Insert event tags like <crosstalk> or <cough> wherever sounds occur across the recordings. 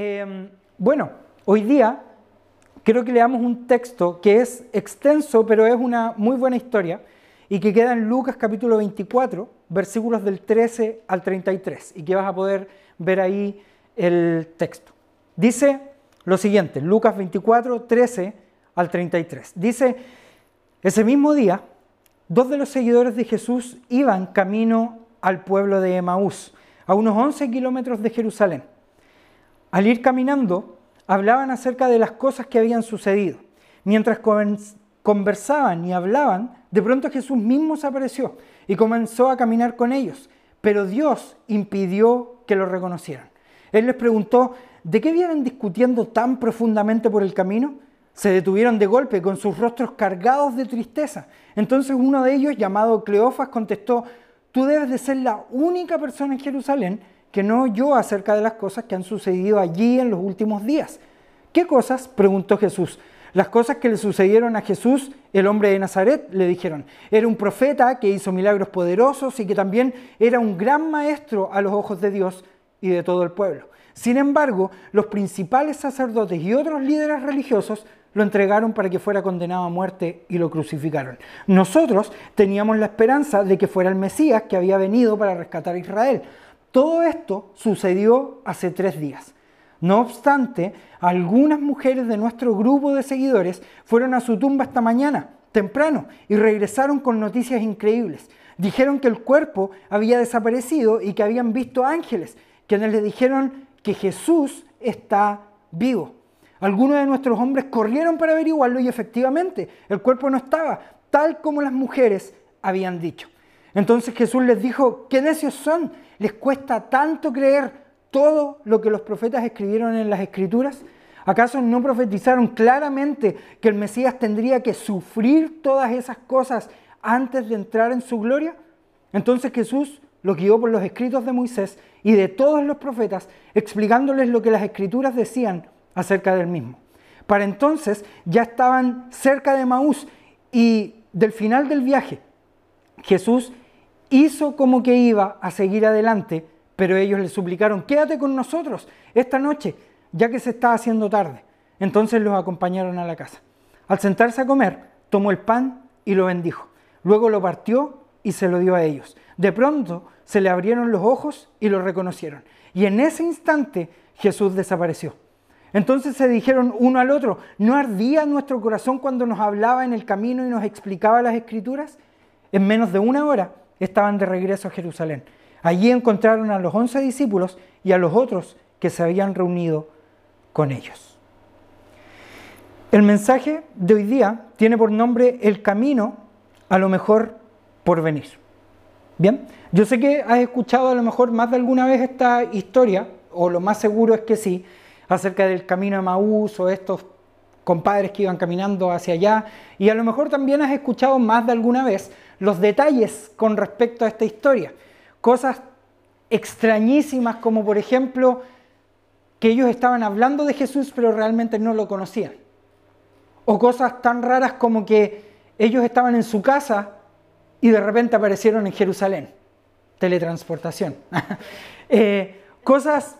Em, bueno, hoy día quiero que leamos un texto que es extenso, pero es una muy buena historia y que queda en Lucas capítulo 24, versículos del 13 al 33, y que vas a poder ver ahí el texto. Dice lo siguiente, Lucas 24, 13 al 33. Dice, ese mismo día, dos de los seguidores de Jesús iban camino al pueblo de Emaús, a unos 11 kilómetros de Jerusalén. Al ir caminando, hablaban acerca de las cosas que habían sucedido. Mientras conversaban y hablaban, de pronto Jesús mismo se apareció y comenzó a caminar con ellos, pero Dios impidió que lo reconocieran. Él les preguntó, ¿de qué vienen discutiendo tan profundamente por el camino? Se detuvieron de golpe con sus rostros cargados de tristeza. Entonces uno de ellos, llamado Cleofas, contestó, tú debes de ser la única persona en Jerusalén que no oyó acerca de las cosas que han sucedido allí en los últimos días. ¿Qué cosas? preguntó Jesús. Las cosas que le sucedieron a Jesús, el hombre de Nazaret, le dijeron. Era un profeta que hizo milagros poderosos y que también era un gran maestro a los ojos de Dios y de todo el pueblo. Sin embargo, los principales sacerdotes y otros líderes religiosos lo entregaron para que fuera condenado a muerte y lo crucificaron. Nosotros teníamos la esperanza de que fuera el Mesías que había venido para rescatar a Israel. Todo esto sucedió hace tres días. No obstante, algunas mujeres de nuestro grupo de seguidores fueron a su tumba esta mañana, temprano, y regresaron con noticias increíbles. Dijeron que el cuerpo había desaparecido y que habían visto ángeles, quienes le dijeron que Jesús está vivo. Algunos de nuestros hombres corrieron para averiguarlo y efectivamente el cuerpo no estaba, tal como las mujeres habían dicho. Entonces Jesús les dijo, qué necios son, les cuesta tanto creer todo lo que los profetas escribieron en las escrituras. ¿Acaso no profetizaron claramente que el Mesías tendría que sufrir todas esas cosas antes de entrar en su gloria? Entonces Jesús los guió por los escritos de Moisés y de todos los profetas, explicándoles lo que las escrituras decían acerca del mismo. Para entonces ya estaban cerca de Maús y del final del viaje. Jesús hizo como que iba a seguir adelante, pero ellos le suplicaron, quédate con nosotros esta noche, ya que se está haciendo tarde. Entonces los acompañaron a la casa. Al sentarse a comer, tomó el pan y lo bendijo. Luego lo partió y se lo dio a ellos. De pronto se le abrieron los ojos y lo reconocieron. Y en ese instante Jesús desapareció. Entonces se dijeron uno al otro, ¿no ardía nuestro corazón cuando nos hablaba en el camino y nos explicaba las escrituras? En menos de una hora estaban de regreso a Jerusalén. Allí encontraron a los once discípulos y a los otros que se habían reunido con ellos. El mensaje de hoy día tiene por nombre El camino a lo mejor por venir. Bien, yo sé que has escuchado a lo mejor más de alguna vez esta historia, o lo más seguro es que sí, acerca del camino de Maús o estos compadres que iban caminando hacia allá, y a lo mejor también has escuchado más de alguna vez los detalles con respecto a esta historia. Cosas extrañísimas como por ejemplo que ellos estaban hablando de Jesús pero realmente no lo conocían. O cosas tan raras como que ellos estaban en su casa y de repente aparecieron en Jerusalén. Teletransportación. <laughs> Eh, cosas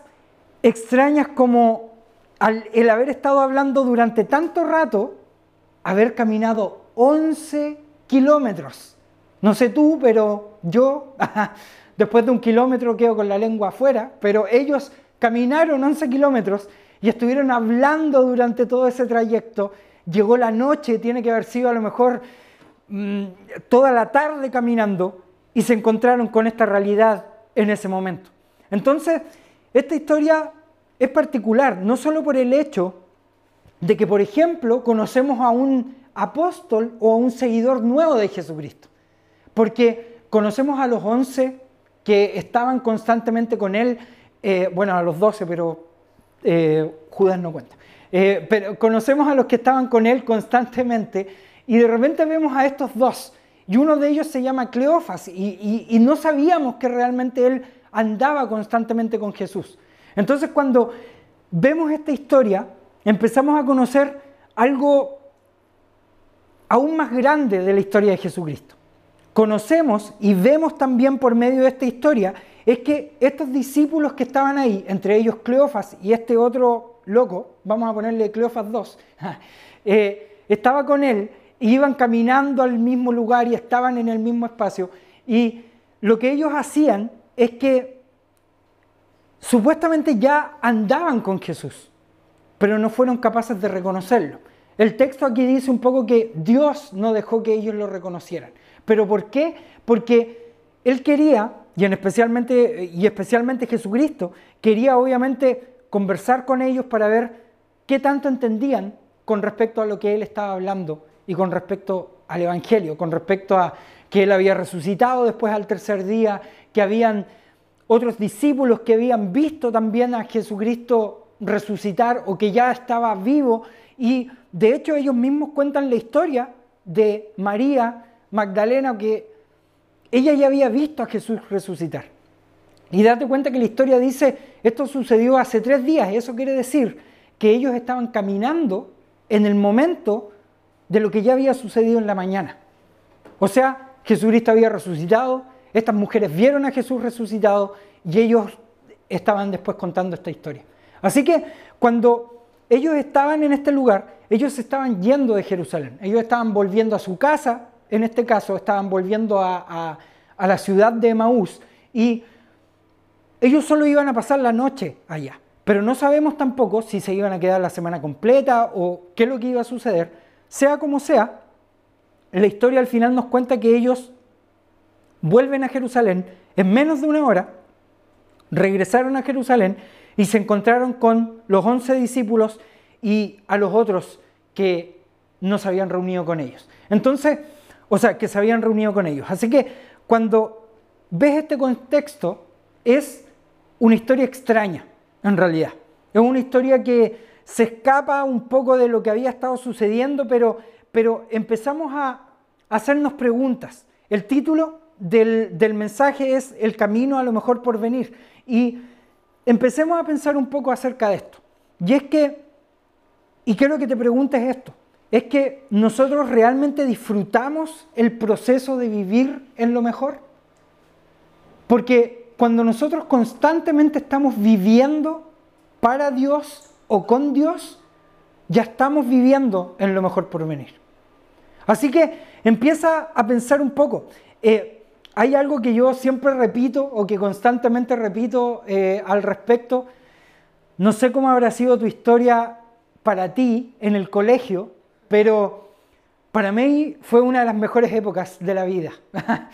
extrañas como el haber estado hablando durante tanto rato, haber caminado 11 kilómetros. No sé tú, pero yo, después de un kilómetro quedo con la lengua afuera, pero ellos caminaron 11 kilómetros y estuvieron hablando durante todo ese trayecto. Llegó la noche, tiene que haber sido a lo mejor Mm, toda la tarde caminando y se encontraron con esta realidad en ese momento. Entonces, esta historia es particular, no solo por el hecho de que, por ejemplo, conocemos a un apóstol o a un seguidor nuevo de Jesucristo, porque conocemos a los once que estaban constantemente con él, eh, bueno, a los doce, pero eh, Judas no cuenta, eh, pero conocemos a los que estaban con él constantemente, y de repente vemos a estos dos, y uno de ellos se llama Cleofas, y, no sabíamos que realmente él andaba constantemente con Jesús. Entonces cuando vemos esta historia, empezamos a conocer algo aún más grande de la historia de Jesucristo. Conocemos y vemos también por medio de esta historia es que estos discípulos que estaban ahí, entre ellos Cleofas y este otro loco, vamos a ponerle Cleofas 2, <laughs> eh, estaba con él, iban caminando al mismo lugar y estaban en el mismo espacio. Y lo que ellos hacían es que supuestamente ya andaban con Jesús, pero no fueron capaces de reconocerlo. El texto aquí dice un poco que Dios no dejó que ellos lo reconocieran. ¿Pero por qué? Porque Él quería, y, especialmente, y especialmente Jesucristo, quería obviamente conversar con ellos para ver qué tanto entendían con respecto a lo que Él estaba hablando y con respecto al Evangelio, con respecto a que Él había resucitado después al tercer día, que habían otros discípulos que habían visto también a Jesucristo resucitar o que ya estaba vivo. Y de hecho ellos mismos cuentan la historia de María Magdalena, que ella ya había visto a Jesús resucitar. Y date cuenta que la historia dice, esto sucedió hace tres días, y eso quiere decir que ellos estaban caminando en el momento de lo que ya había sucedido en la mañana. O sea, Jesucristo había resucitado, estas mujeres vieron a Jesús resucitado y ellos estaban después contando esta historia. Así que cuando ellos estaban en este lugar, ellos estaban yendo de Jerusalén, ellos estaban volviendo a su casa, en este caso estaban volviendo a, la ciudad de Emaús y ellos solo iban a pasar la noche allá, pero no sabemos tampoco si se iban a quedar la semana completa o qué es lo que iba a suceder. Sea como sea, la historia al final nos cuenta que ellos vuelven a Jerusalén en menos de una hora, regresaron a Jerusalén y se encontraron con los once discípulos y a los otros que no se habían reunido con ellos. Entonces, o sea, que se habían reunido con ellos. Así que cuando ves este contexto, es una historia extraña, en realidad. Es una historia que se escapa un poco de lo que había estado sucediendo, pero, pero empezamos a hacernos preguntas. El título del, del mensaje es El camino a lo mejor por venir. Y empecemos a pensar un poco acerca de esto. Y es que, y quiero que te preguntes esto, es que nosotros realmente disfrutamos el proceso de vivir en lo mejor. Porque cuando nosotros constantemente estamos viviendo para Dios o con Dios, ya estamos viviendo en lo mejor por venir. Así que empieza a pensar un poco. Eh, hay algo que yo siempre repito o que constantemente repito eh, al respecto. No sé cómo habrá sido tu historia para ti en el colegio, pero para mí fue una de las mejores épocas de la vida. <laughs>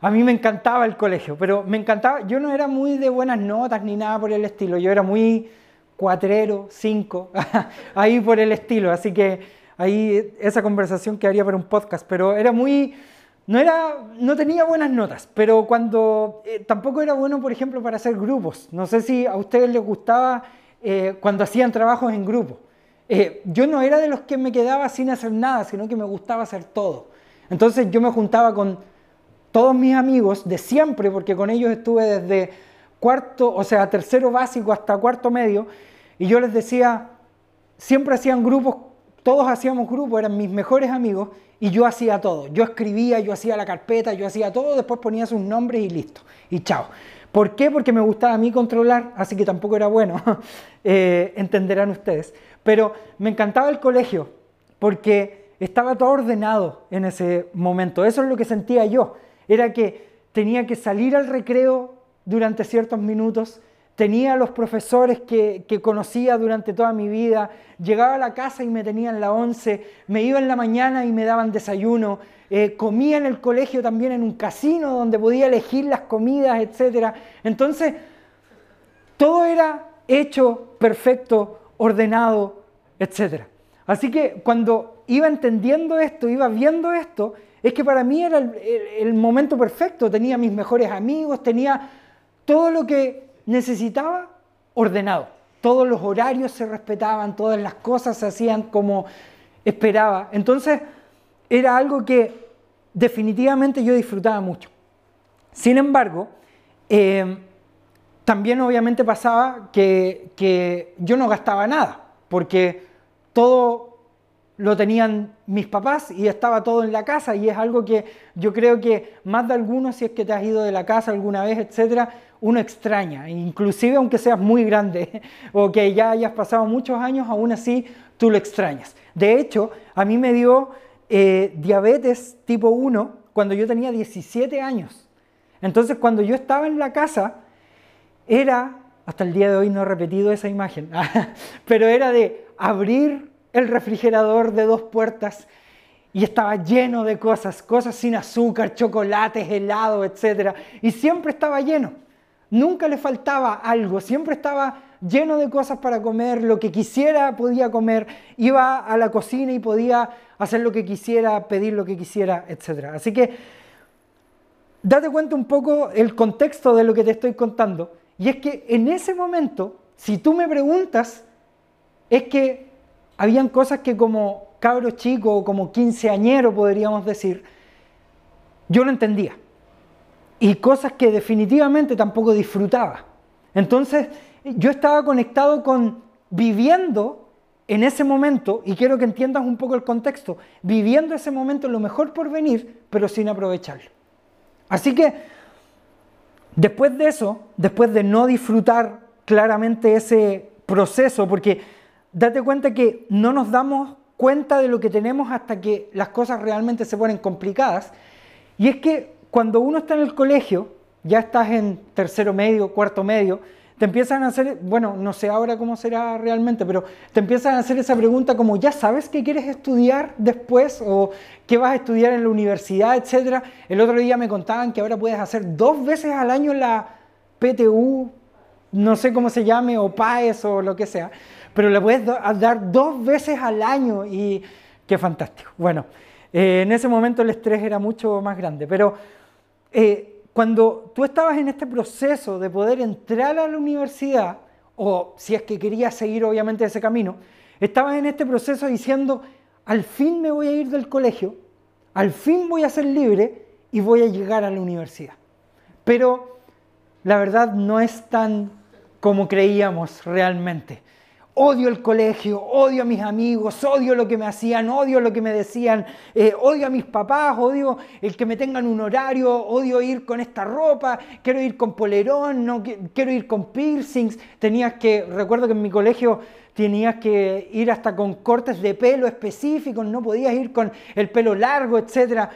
A mí me encantaba el colegio, pero me encantaba, yo no era muy de buenas notas ni nada por el estilo, yo era muy cuatrero, cinco, <laughs> ahí por el estilo, así que ahí esa conversación quedaría para un podcast, pero era muy, no era, no tenía buenas notas, pero cuando, eh, tampoco era bueno, por ejemplo, para hacer grupos, no sé si a ustedes les gustaba eh, cuando hacían trabajos en grupo. Eh, yo no era de los que me quedaba sin hacer nada, sino que me gustaba hacer todo. Entonces yo me juntaba con todos mis amigos de siempre, porque con ellos estuve desde cuarto, o sea, tercero básico hasta cuarto medio, y yo les decía, siempre hacían grupos, todos hacíamos grupos, eran mis mejores amigos, y yo hacía todo. Yo escribía, yo hacía la carpeta, yo hacía todo, después ponía sus nombres y listo, y chao. ¿Por qué? Porque me gustaba a mí controlar, así que tampoco era bueno, <laughs> eh, entenderán ustedes. Pero me encantaba el colegio porque estaba todo ordenado en ese momento. Eso es lo que sentía yo. Era que tenía que salir al recreo durante ciertos minutos, tenía los profesores que, conocía durante toda mi vida, llegaba a la casa y me tenían la once, me iba en la mañana y me daban desayuno, eh, comía en el colegio también en un casino donde podía elegir las comidas, etc. Entonces, todo era hecho perfecto, ordenado, etc. Así que cuando iba entendiendo esto, iba viendo esto, es que para mí era el, momento perfecto. Tenía mis mejores amigos, tenía todo lo que necesitaba ordenado. Todos los horarios se respetaban, todas las cosas se hacían como esperaba. Entonces era algo que definitivamente yo disfrutaba mucho. Sin embargo, eh, también obviamente pasaba que, que yo no gastaba nada porque todo lo tenían mis papás y estaba todo en la casa y es algo que yo creo que más de algunos, si es que te has ido de la casa alguna vez, etcétera, uno extraña, inclusive aunque seas muy grande <laughs> o que ya hayas pasado muchos años, aún así tú lo extrañas. De hecho, a mí me dio eh, diabetes tipo 1 cuando yo tenía 17 años. Entonces, cuando yo estaba en la casa, era, hasta el día de hoy no he repetido esa imagen, <laughs> pero era de abrir el refrigerador de dos puertas y estaba lleno de cosas, cosas sin azúcar, chocolates, helado, etc. Y siempre estaba lleno. Nunca le faltaba algo, siempre estaba lleno de cosas para comer, lo que quisiera podía comer, iba a la cocina y podía hacer lo que quisiera, pedir lo que quisiera, etc. Así que date cuenta un poco el contexto de lo que te estoy contando. Y es que en ese momento, si tú me preguntas, es que habían cosas que como cabro chico o como quinceañero podríamos decir, yo no entendía. Y cosas que definitivamente tampoco disfrutaba. Entonces, yo estaba conectado con viviendo en ese momento, y quiero que entiendas un poco el contexto, viviendo ese momento lo mejor por venir, pero sin aprovecharlo. Así que, después de eso, después de no disfrutar claramente ese proceso, porque date cuenta que no nos damos cuenta de lo que tenemos hasta que las cosas realmente se ponen complicadas, y es que cuando uno está en el colegio, ya estás en tercero medio, cuarto medio, te empiezan a hacer, bueno, no sé ahora cómo será realmente, pero te empiezan a hacer esa pregunta como, ¿ya sabes qué quieres estudiar después? ¿O qué vas a estudiar en la universidad, etcétera? El otro día me contaban que ahora puedes hacer dos veces al año la PTU, no sé cómo se llame, o PAES o lo que sea, pero le puedes dar dos veces al año y qué fantástico. Bueno, eh, en ese momento el estrés era mucho más grande, pero... Eh, cuando tú estabas en este proceso de poder entrar a la universidad, o si es que querías seguir obviamente ese camino, estabas en este proceso diciendo, al fin me voy a ir del colegio, al fin voy a ser libre y voy a llegar a la universidad. Pero la verdad no es tan como creíamos realmente odio el colegio, odio a mis amigos, odio lo que me hacían, odio lo que me decían, eh, odio a mis papás, odio el que me tengan un horario, odio ir con esta ropa, quiero ir con polerón, no quiero ir con piercings. Tenías que, recuerdo que en mi colegio tenías que ir hasta con cortes de pelo específicos, no podías ir con el pelo largo, etc.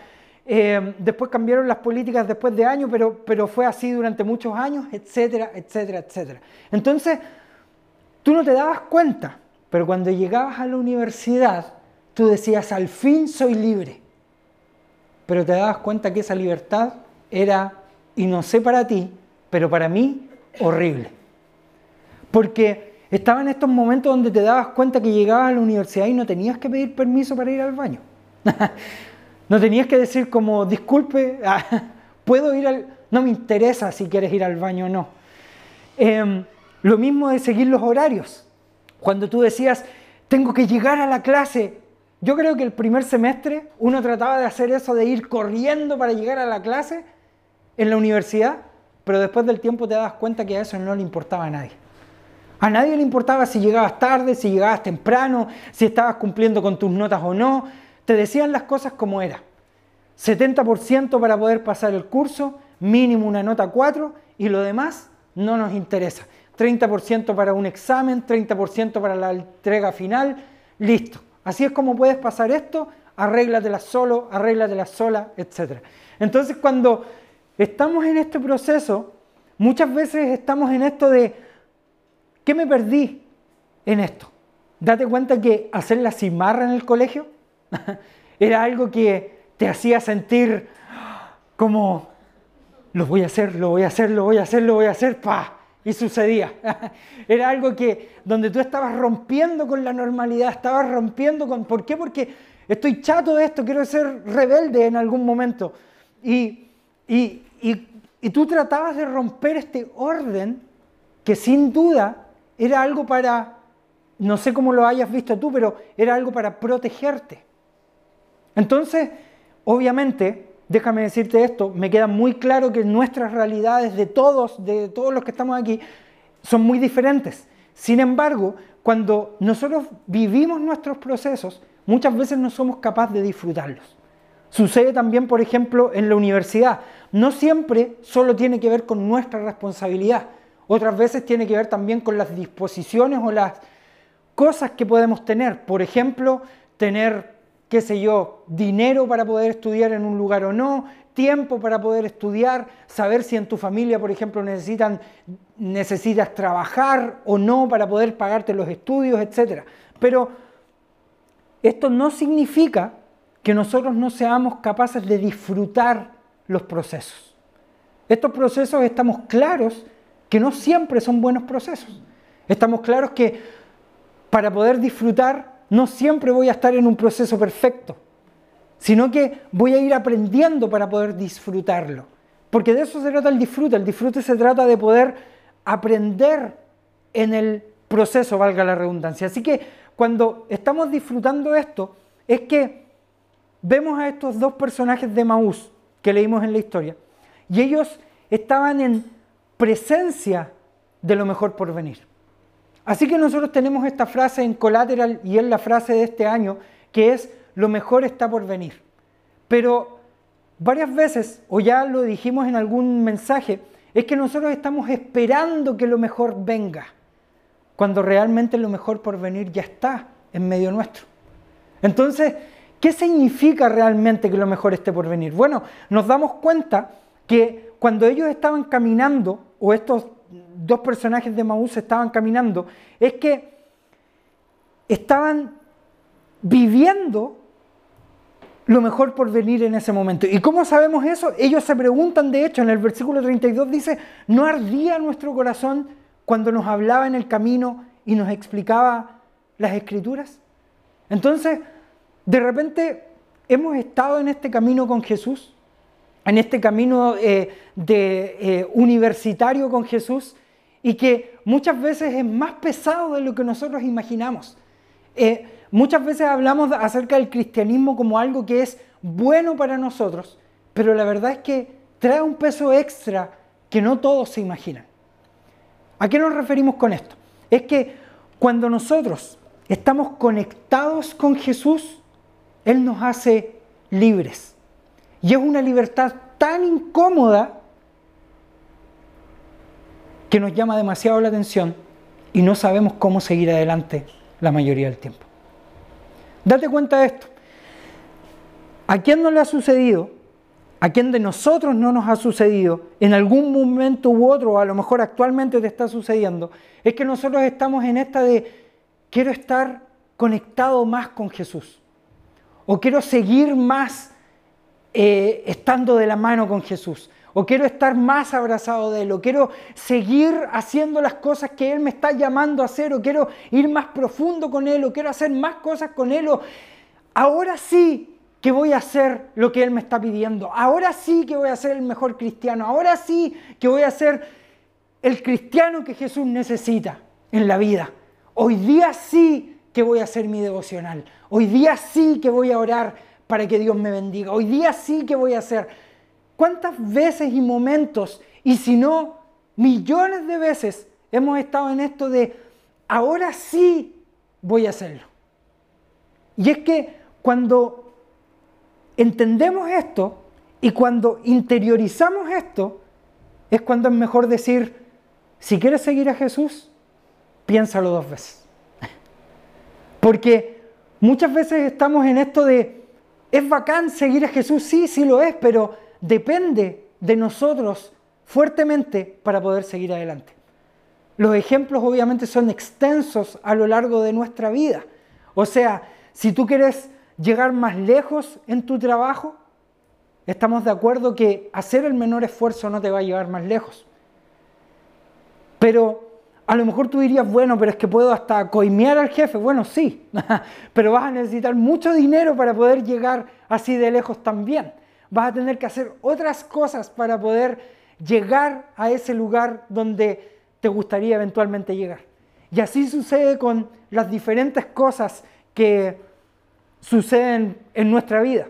Eh, después cambiaron las políticas después de años, pero, pero fue así durante muchos años, etcétera, etcétera, etcétera. Entonces, Tú no te dabas cuenta, pero cuando llegabas a la universidad, tú decías, al fin soy libre. Pero te dabas cuenta que esa libertad era, y no sé para ti, pero para mí, horrible. Porque estaba en estos momentos donde te dabas cuenta que llegabas a la universidad y no tenías que pedir permiso para ir al baño. <laughs> no tenías que decir como, disculpe, <laughs> puedo ir al... No me interesa si quieres ir al baño o no. Em, lo mismo de seguir los horarios. Cuando tú decías, tengo que llegar a la clase. Yo creo que el primer semestre uno trataba de hacer eso, de ir corriendo para llegar a la clase en la universidad, pero después del tiempo te das cuenta que a eso no le importaba a nadie. A nadie le importaba si llegabas tarde, si llegabas temprano, si estabas cumpliendo con tus notas o no. Te decían las cosas como era. 70% para poder pasar el curso, mínimo una nota 4 y lo demás no nos interesa. 30% para un examen, 30% para la entrega final, listo. Así es como puedes pasar esto, arréglatela solo, arréglatela sola, etc. Entonces cuando estamos en este proceso, muchas veces estamos en esto de, ¿qué me perdí en esto? Date cuenta que hacer la cimarra en el colegio <laughs> era algo que te hacía sentir como, lo voy a hacer, lo voy a hacer, lo voy a hacer, lo voy a hacer, pa y sucedía. <laughs> Era algo que donde tú estabas rompiendo con la normalidad, estabas rompiendo con... ¿Por qué? Porque estoy chato de esto, quiero ser rebelde en algún momento. Y, y, y tú tratabas de romper este orden que sin duda era algo para, no sé cómo lo hayas visto tú, pero era algo para protegerte. Entonces, obviamente, déjame decirte esto, me queda muy claro que nuestras realidades de todos, de todos los que estamos aquí, son muy diferentes. Sin embargo, cuando nosotros vivimos nuestros procesos, muchas veces no somos capaces de disfrutarlos. Sucede también, por ejemplo, en la universidad. No siempre solo tiene que ver con nuestra responsabilidad. Otras veces tiene que ver también con las disposiciones o las cosas que podemos tener. Por ejemplo, tener, qué sé yo, dinero para poder estudiar en un lugar o no, tiempo para poder estudiar, saber si en tu familia, por ejemplo, necesitan, necesitas trabajar o no para poder pagarte los estudios, etc. Pero esto no significa que nosotros no seamos capaces de disfrutar los procesos. Estos procesos estamos claros que no siempre son buenos procesos. Estamos claros que para poder disfrutar no siempre voy a estar en un proceso perfecto sino que voy a ir aprendiendo para poder disfrutarlo. Porque de eso se trata el disfrute. El disfrute se trata de poder aprender en el proceso, valga la redundancia. Así que cuando estamos disfrutando esto, es que vemos a estos dos personajes de Maús que leímos en la historia, y ellos estaban en presencia de lo mejor por venir. Así que nosotros tenemos esta frase en Collateral y es la frase de este año, que es lo mejor está por venir. Pero varias veces, o ya lo dijimos en algún mensaje, es que nosotros estamos esperando que lo mejor venga, cuando realmente lo mejor por venir ya está en medio nuestro. Entonces, ¿qué significa realmente que lo mejor esté por venir? Bueno, nos damos cuenta que cuando ellos estaban caminando, o estos dos personajes de Maús estaban caminando, es que estaban viviendo lo mejor por venir en ese momento. ¿Y cómo sabemos eso? Ellos se preguntan, de hecho, en el versículo 32 dice, ¿no ardía nuestro corazón cuando nos hablaba en el camino y nos explicaba las escrituras? Entonces, de repente hemos estado en este camino con Jesús, en este camino eh, de, eh, universitario con Jesús, y que muchas veces es más pesado de lo que nosotros imaginamos. Eh, Muchas veces hablamos acerca del cristianismo como algo que es bueno para nosotros, pero la verdad es que trae un peso extra que no todos se imaginan. ¿A qué nos referimos con esto? Es que cuando nosotros estamos conectados con Jesús, Él nos hace libres. Y es una libertad tan incómoda que nos llama demasiado la atención y no sabemos cómo seguir adelante la mayoría del tiempo. Date cuenta de esto. ¿A quién no le ha sucedido? ¿A quién de nosotros no nos ha sucedido? En algún momento u otro, a lo mejor actualmente te está sucediendo, es que nosotros estamos en esta de quiero estar conectado más con Jesús. O quiero seguir más eh, estando de la mano con Jesús o quiero estar más abrazado de Él, o quiero seguir haciendo las cosas que Él me está llamando a hacer, o quiero ir más profundo con Él, o quiero hacer más cosas con Él, o ahora sí que voy a hacer lo que Él me está pidiendo, ahora sí que voy a ser el mejor cristiano, ahora sí que voy a ser el cristiano que Jesús necesita en la vida. Hoy día sí que voy a hacer mi devocional, hoy día sí que voy a orar para que Dios me bendiga, hoy día sí que voy a hacer ¿Cuántas veces y momentos, y si no, millones de veces hemos estado en esto de, ahora sí voy a hacerlo? Y es que cuando entendemos esto y cuando interiorizamos esto, es cuando es mejor decir, si quieres seguir a Jesús, piénsalo dos veces. Porque muchas veces estamos en esto de, es bacán seguir a Jesús, sí, sí lo es, pero depende de nosotros fuertemente para poder seguir adelante. Los ejemplos obviamente son extensos a lo largo de nuestra vida. O sea, si tú quieres llegar más lejos en tu trabajo, estamos de acuerdo que hacer el menor esfuerzo no te va a llevar más lejos. Pero a lo mejor tú dirías, bueno, pero es que puedo hasta coimear al jefe. Bueno, sí, <laughs> pero vas a necesitar mucho dinero para poder llegar así de lejos también vas a tener que hacer otras cosas para poder llegar a ese lugar donde te gustaría eventualmente llegar. Y así sucede con las diferentes cosas que suceden en nuestra vida.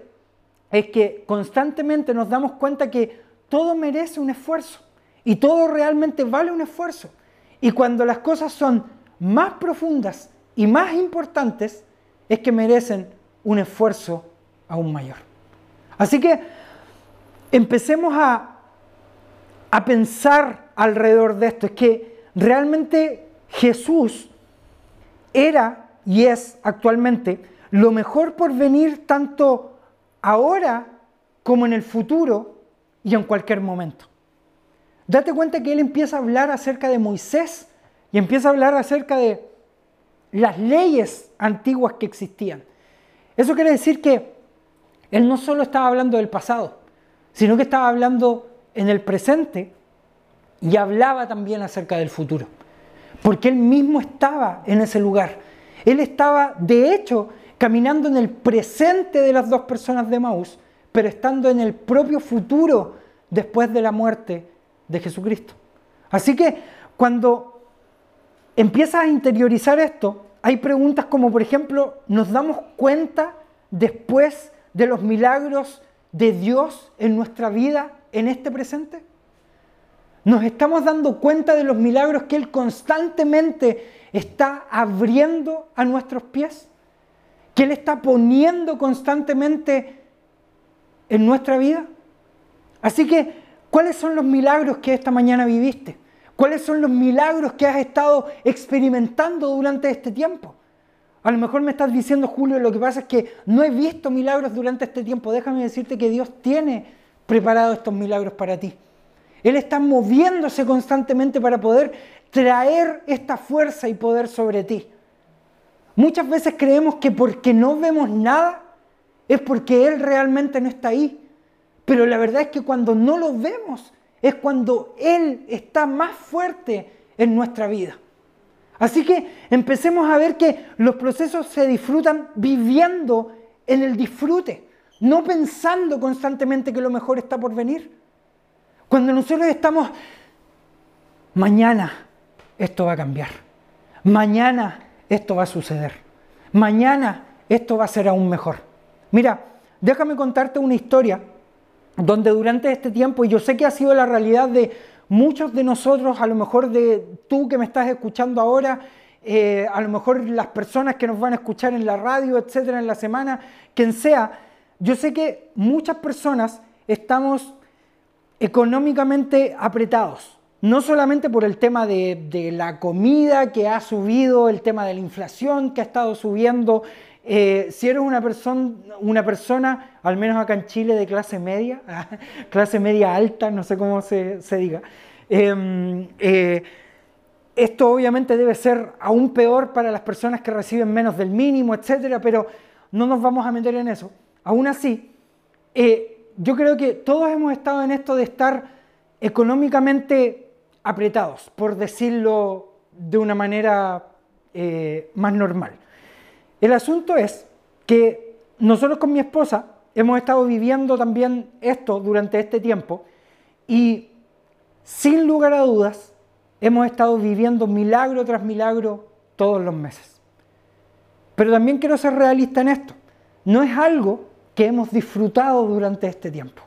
Es que constantemente nos damos cuenta que todo merece un esfuerzo y todo realmente vale un esfuerzo. Y cuando las cosas son más profundas y más importantes, es que merecen un esfuerzo aún mayor. Así que empecemos a, a pensar alrededor de esto. Es que realmente Jesús era y es actualmente lo mejor por venir tanto ahora como en el futuro y en cualquier momento. Date cuenta que él empieza a hablar acerca de Moisés y empieza a hablar acerca de las leyes antiguas que existían. Eso quiere decir que él no solo estaba hablando del pasado, sino que estaba hablando en el presente y hablaba también acerca del futuro. Porque él mismo estaba en ese lugar. Él estaba, de hecho, caminando en el presente de las dos personas de Maús, pero estando en el propio futuro después de la muerte de Jesucristo. Así que cuando empiezas a interiorizar esto, hay preguntas como, por ejemplo, ¿nos damos cuenta después de los milagros de Dios en nuestra vida en este presente? ¿Nos estamos dando cuenta de los milagros que Él constantemente está abriendo a nuestros pies? ¿Que Él está poniendo constantemente en nuestra vida? Así que, ¿cuáles son los milagros que esta mañana viviste? ¿Cuáles son los milagros que has estado experimentando durante este tiempo? A lo mejor me estás diciendo, Julio, lo que pasa es que no he visto milagros durante este tiempo. Déjame decirte que Dios tiene preparado estos milagros para ti. Él está moviéndose constantemente para poder traer esta fuerza y poder sobre ti. Muchas veces creemos que porque no vemos nada es porque Él realmente no está ahí. Pero la verdad es que cuando no lo vemos es cuando Él está más fuerte en nuestra vida. Así que empecemos a ver que los procesos se disfrutan viviendo en el disfrute, no pensando constantemente que lo mejor está por venir. Cuando nosotros estamos, mañana esto va a cambiar, mañana esto va a suceder, mañana esto va a ser aún mejor. Mira, déjame contarte una historia donde durante este tiempo, y yo sé que ha sido la realidad de muchos de nosotros, a lo mejor de tú que me estás escuchando ahora, eh, a lo mejor las personas que nos van a escuchar en la radio, etcétera, en la semana, quien sea, yo sé que muchas personas estamos económicamente apretados. No solamente por el tema de, de, la comida que ha subido, el tema de la inflación que ha estado subiendo, eh, si eres una, persona, al menos acá en Chile, de clase media, <laughs> clase media alta, no sé cómo se, diga, em, eh, esto obviamente debe ser aún peor para las personas que reciben menos del mínimo, etcétera, pero no nos vamos a meter en eso. Aún así, eh, yo creo que todos hemos estado en esto de estar económicamente apretados, por decirlo de una manera más normal. El asunto es que nosotros con mi esposa hemos estado viviendo también esto durante este tiempo y sin lugar a dudas hemos estado viviendo milagro tras milagro todos los meses. Pero también quiero ser realista en esto. No es algo que hemos disfrutado durante este tiempo.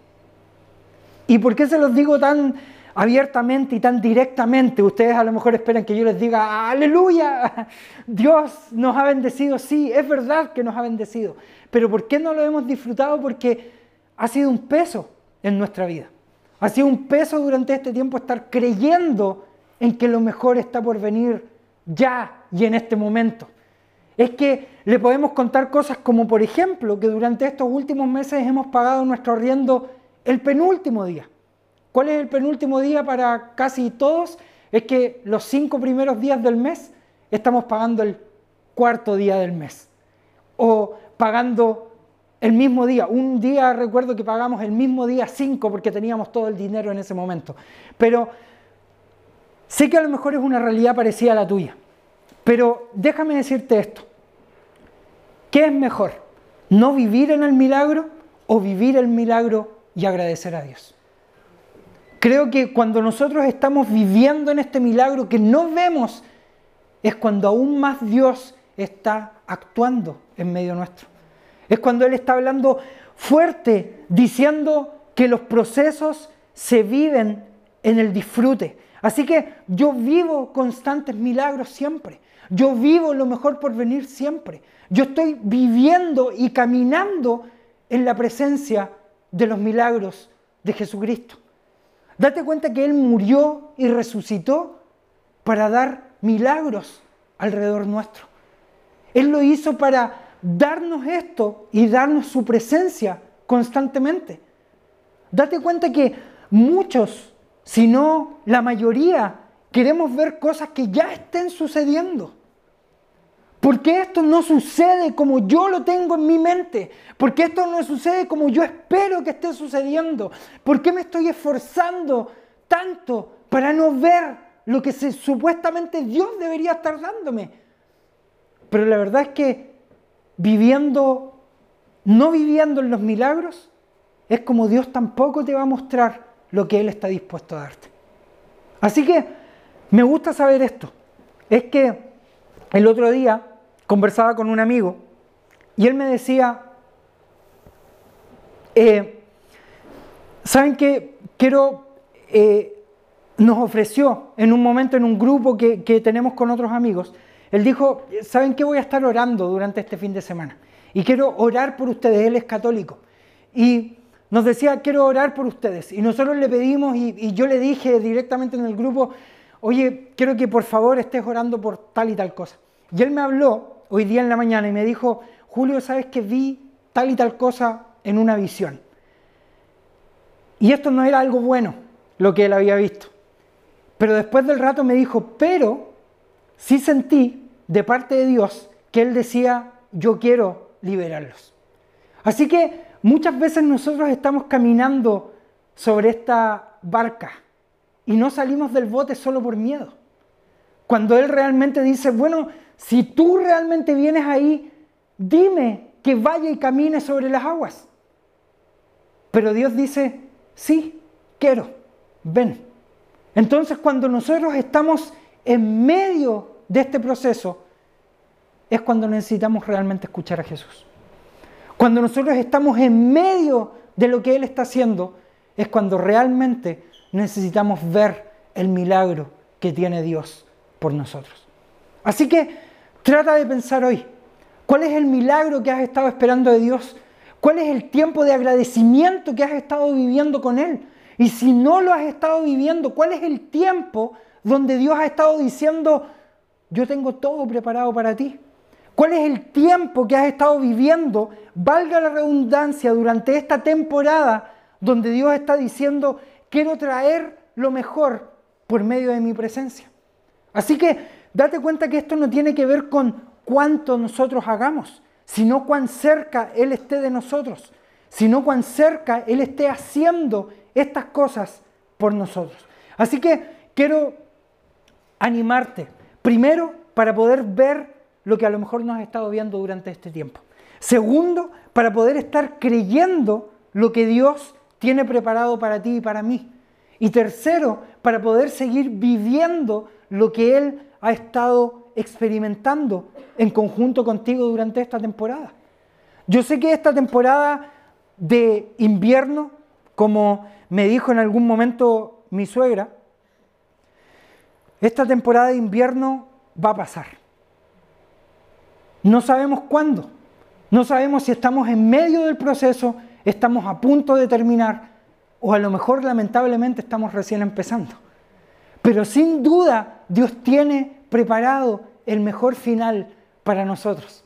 ¿Y por qué se los digo tan abiertamente y tan directamente. Ustedes a lo mejor esperan que yo les diga, aleluya, Dios nos ha bendecido. Sí, es verdad que nos ha bendecido. Pero ¿por qué no lo hemos disfrutado? Porque ha sido un peso en nuestra vida. Ha sido un peso durante este tiempo estar creyendo en que lo mejor está por venir ya y en este momento. Es que le podemos contar cosas como, por ejemplo, que durante estos últimos meses hemos pagado nuestro arriendo el penúltimo día. ¿Cuál es el penúltimo día para casi todos? Es que los cinco primeros días del mes estamos pagando el cuarto día del mes. O pagando el mismo día. Un día recuerdo que pagamos el mismo día cinco porque teníamos todo el dinero en ese momento. Pero sé que a lo mejor es una realidad parecida a la tuya. Pero déjame decirte esto. ¿Qué es mejor? ¿No vivir en el milagro o vivir el milagro y agradecer a Dios? Creo que cuando nosotros estamos viviendo en este milagro que no vemos, es cuando aún más Dios está actuando en medio nuestro. Es cuando Él está hablando fuerte, diciendo que los procesos se viven en el disfrute. Así que yo vivo constantes milagros siempre. Yo vivo lo mejor por venir siempre. Yo estoy viviendo y caminando en la presencia de los milagros de Jesucristo. Date cuenta que Él murió y resucitó para dar milagros alrededor nuestro. Él lo hizo para darnos esto y darnos su presencia constantemente. Date cuenta que muchos, si no la mayoría, queremos ver cosas que ya estén sucediendo. ¿Por qué esto no sucede como yo lo tengo en mi mente? ¿Por qué esto no sucede como yo espero que esté sucediendo? ¿Por qué me estoy esforzando tanto para no ver lo que supuestamente Dios debería estar dándome? Pero la verdad es que viviendo, no viviendo en los milagros, es como Dios tampoco te va a mostrar lo que Él está dispuesto a darte. Así que me gusta saber esto. Es que el otro día conversaba con un amigo y él me decía, eh, ¿saben qué? Quiero, eh, nos ofreció en un momento en un grupo que, tenemos con otros amigos, él dijo, ¿saben qué? Voy a estar orando durante este fin de semana y quiero orar por ustedes, él es católico. Y nos decía, quiero orar por ustedes. Y nosotros le pedimos y yo le dije directamente en el grupo, oye, quiero que por favor estés orando por tal y tal cosa. Y él me habló hoy día en la mañana y me dijo, Julio, ¿sabes que vi tal y tal cosa en una visión? Y esto no era algo bueno, lo que él había visto. Pero después del rato me dijo, pero sí sentí de parte de Dios que él decía, yo quiero liberarlos. Así que muchas veces nosotros estamos caminando sobre esta barca y no salimos del bote solo por miedo. Cuando Él realmente dice, bueno, si tú realmente vienes ahí, dime que vaya y camine sobre las aguas. Pero Dios dice, sí, quiero, ven. Entonces cuando nosotros estamos en medio de este proceso, es cuando necesitamos realmente escuchar a Jesús. Cuando nosotros estamos en medio de lo que Él está haciendo, es cuando realmente necesitamos ver el milagro que tiene Dios por nosotros. Así que trata de pensar hoy, ¿cuál es el milagro que has estado esperando de Dios? ¿Cuál es el tiempo de agradecimiento que has estado viviendo con Él? Y si no lo has estado viviendo, ¿cuál es el tiempo donde Dios ha estado diciendo, yo tengo todo preparado para ti? ¿Cuál es el tiempo que has estado viviendo, valga la redundancia, durante esta temporada donde Dios está diciendo, quiero traer lo mejor por medio de mi presencia? Así que date cuenta que esto no tiene que ver con cuánto nosotros hagamos, sino cuán cerca Él esté de nosotros, sino cuán cerca Él esté haciendo estas cosas por nosotros. Así que quiero animarte, primero, para poder ver lo que a lo mejor no has estado viendo durante este tiempo. Segundo, para poder estar creyendo lo que Dios tiene preparado para ti y para mí. Y tercero, para poder seguir viviendo lo que Él ha estado experimentando en conjunto contigo durante esta temporada. Yo sé que esta temporada de invierno, como me dijo en algún momento mi suegra, esta temporada de invierno va a pasar. No sabemos cuándo, no sabemos si estamos en medio del proceso, estamos a punto de terminar o a lo mejor lamentablemente estamos recién empezando. Pero sin duda Dios tiene preparado el mejor final para nosotros.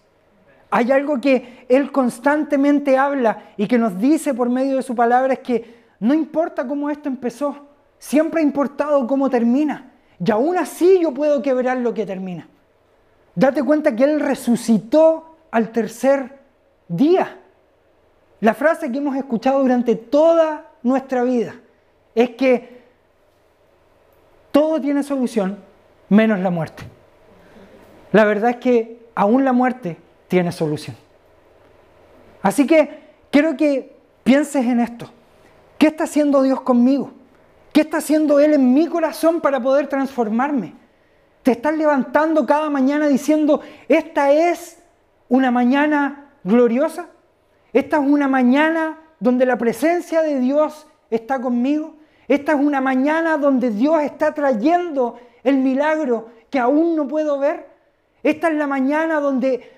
Hay algo que Él constantemente habla y que nos dice por medio de su palabra es que no importa cómo esto empezó, siempre ha importado cómo termina. Y aún así yo puedo quebrar lo que termina. Date cuenta que Él resucitó al tercer día. La frase que hemos escuchado durante toda nuestra vida es que todo tiene solución menos la muerte. La verdad es que aún la muerte tiene solución. Así que quiero que pienses en esto. ¿Qué está haciendo Dios conmigo? ¿Qué está haciendo Él en mi corazón para poder transformarme? Te estás levantando cada mañana diciendo, esta es una mañana gloriosa. Esta es una mañana donde la presencia de Dios está conmigo. Esta es una mañana donde Dios está trayendo el milagro que aún no puedo ver. Esta es la mañana donde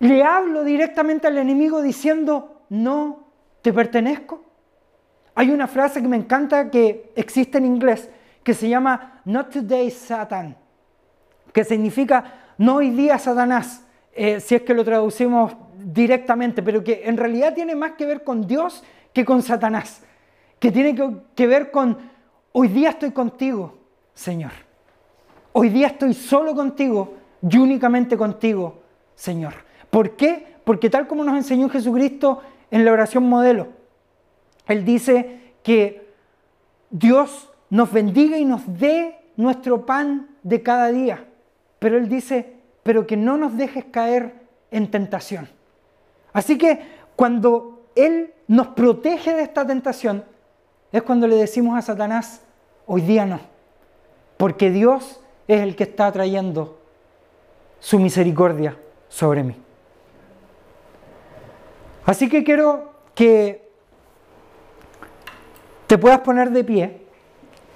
le hablo directamente al enemigo diciendo, no ¿Te pertenezco? Hay una frase que me encanta que existe en inglés que se llama Not Today Satan, que significa no hoy día Satanás, eh, si es que lo traducimos directamente, pero que en realidad tiene más que ver con Dios que con Satanás, que tiene que ver con hoy día estoy contigo, Señor. Hoy día estoy solo contigo y únicamente contigo, Señor. ¿Por qué? Porque tal como nos enseñó Jesucristo en la oración modelo, Él dice que Dios nos bendiga y nos dé nuestro pan de cada día. Pero Él dice, pero que no nos dejes caer en tentación. Así que cuando Él nos protege de esta tentación, es cuando le decimos a Satanás, hoy día no, porque Dios es el que está trayendo su misericordia sobre mí. Así que quiero que te puedas poner de pie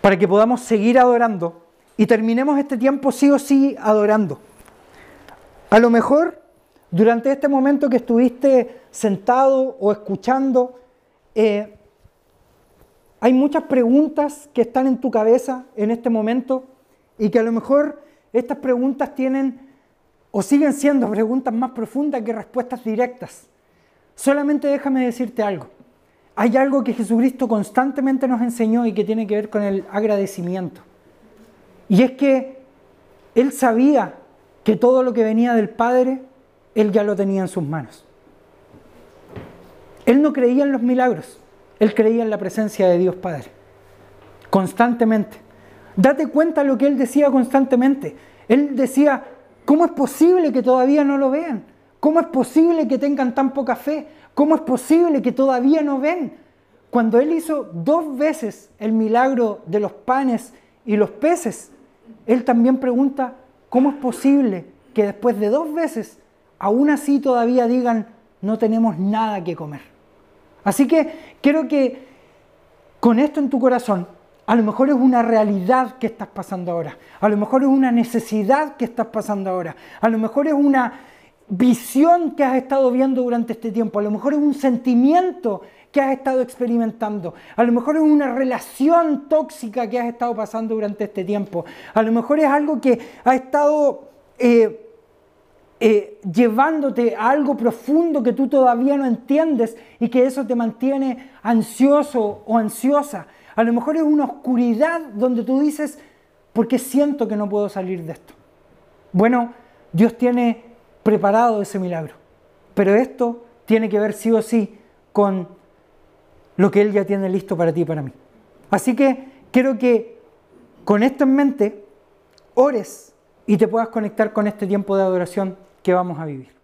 para que podamos seguir adorando y terminemos este tiempo sí o sí adorando. A lo mejor durante este momento que estuviste sentado o escuchando, eh, hay muchas preguntas que están en tu cabeza en este momento y que a lo mejor estas preguntas tienen o siguen siendo preguntas más profundas que respuestas directas. Solamente déjame decirte algo. Hay algo que Jesucristo constantemente nos enseñó y que tiene que ver con el agradecimiento. Y es que Él sabía que todo lo que venía del Padre, Él ya lo tenía en sus manos. Él no creía en los milagros, Él creía en la presencia de Dios Padre. Constantemente. Date cuenta lo que Él decía constantemente. Él decía, ¿cómo es posible que todavía no lo vean? ¿Cómo es posible que tengan tan poca fe? ¿Cómo es posible que todavía no ven? Cuando Él hizo dos veces el milagro de los panes y los peces, Él también pregunta, ¿cómo es posible que después de dos veces aún así todavía digan, no tenemos nada que comer? Así que quiero que con esto en tu corazón, a lo mejor es una realidad que estás pasando ahora, a lo mejor es una necesidad que estás pasando ahora, a lo mejor es una visión que has estado viendo durante este tiempo, a lo mejor es un sentimiento que has estado experimentando, a lo mejor es una relación tóxica que has estado pasando durante este tiempo, a lo mejor es algo que ha estado eh, eh, llevándote a algo profundo que tú todavía no entiendes y que eso te mantiene ansioso o ansiosa. A lo mejor es una oscuridad donde tú dices, ¿por qué siento que no puedo salir de esto? Bueno, Dios tiene preparado ese milagro. Pero esto tiene que ver sí o sí con lo que Él ya tiene listo para ti y para mí. Así que quiero que con esto en mente ores y te puedas conectar con este tiempo de adoración que vamos a vivir.